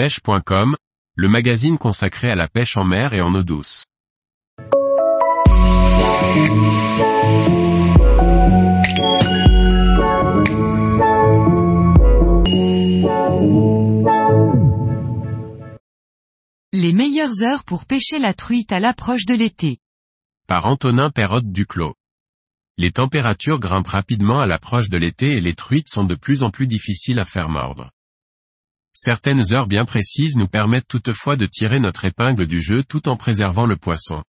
pêche.com, le magazine consacré à la pêche en mer et en eau douce. Les meilleures heures pour pêcher la truite à l'approche de l'été. Par Antonin Perrotte Duclos. Les températures grimpent rapidement à l'approche de l'été et les truites sont de plus en plus difficiles à faire mordre. Certaines heures bien précises nous permettent toutefois de tirer notre épingle du jeu tout en préservant le poisson.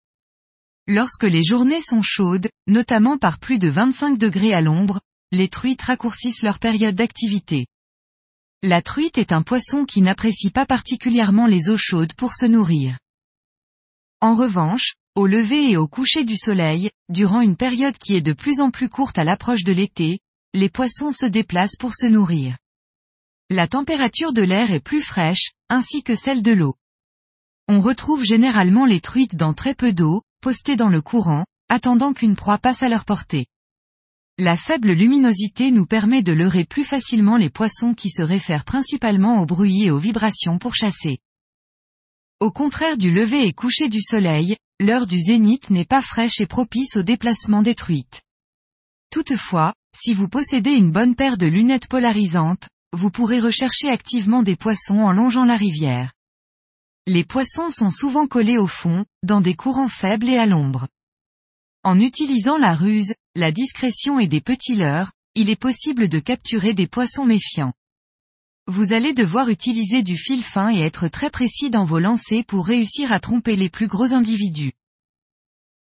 Lorsque les journées sont chaudes, notamment par plus de 25 degrés à l'ombre, les truites raccourcissent leur période d'activité. La truite est un poisson qui n'apprécie pas particulièrement les eaux chaudes pour se nourrir. En revanche, au lever et au coucher du soleil, durant une période qui est de plus en plus courte à l'approche de l'été, les poissons se déplacent pour se nourrir. La température de l'air est plus fraîche, ainsi que celle de l'eau. On retrouve généralement les truites dans très peu d'eau, postées dans le courant, attendant qu'une proie passe à leur portée. La faible luminosité nous permet de leurrer plus facilement les poissons qui se réfèrent principalement au bruit et aux vibrations pour chasser. Au contraire du lever et coucher du soleil, l'heure du zénith n'est pas fraîche et propice au déplacement des truites. Toutefois, si vous possédez une bonne paire de lunettes polarisantes, vous pourrez rechercher activement des poissons en longeant la rivière. Les poissons sont souvent collés au fond, dans des courants faibles et à l'ombre. En utilisant la ruse, la discrétion et des petits leurres, il est possible de capturer des poissons méfiants. Vous allez devoir utiliser du fil fin et être très précis dans vos lancers pour réussir à tromper les plus gros individus.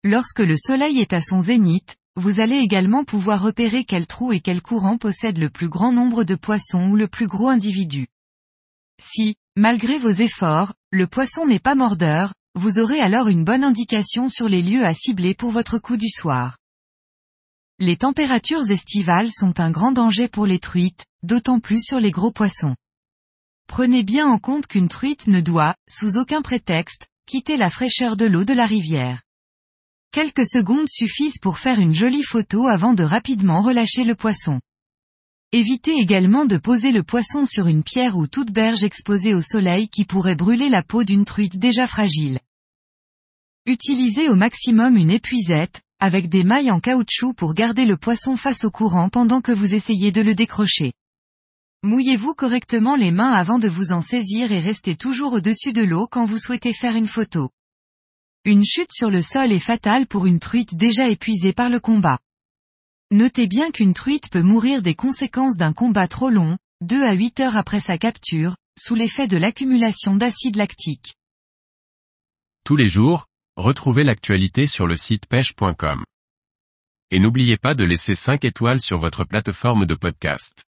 Lorsque le soleil est à son zénith, vous allez également pouvoir repérer quel trou et quel courant possède le plus grand nombre de poissons ou le plus gros individu. Si, malgré vos efforts, le poisson n'est pas mordeur, vous aurez alors une bonne indication sur les lieux à cibler pour votre coup du soir. Les températures estivales sont un grand danger pour les truites, d'autant plus sur les gros poissons. Prenez bien en compte qu'une truite ne doit, sous aucun prétexte, quitter la fraîcheur de l'eau de la rivière. Quelques secondes suffisent pour faire une jolie photo avant de rapidement relâcher le poisson. Évitez également de poser le poisson sur une pierre ou toute berge exposée au soleil qui pourrait brûler la peau d'une truite déjà fragile. Utilisez au maximum une épuisette, avec des mailles en caoutchouc pour garder le poisson face au courant pendant que vous essayez de le décrocher. Mouillez-vous correctement les mains avant de vous en saisir et restez toujours au-dessus de l'eau quand vous souhaitez faire une photo. Une chute sur le sol est fatale pour une truite déjà épuisée par le combat. Notez bien qu'une truite peut mourir des conséquences d'un combat trop long, 2 à 8 heures après sa capture, sous l'effet de l'accumulation d'acide lactique. Tous les jours, retrouvez l'actualité sur le site pêche.com. Et n'oubliez pas de laisser 5 étoiles sur votre plateforme de podcast.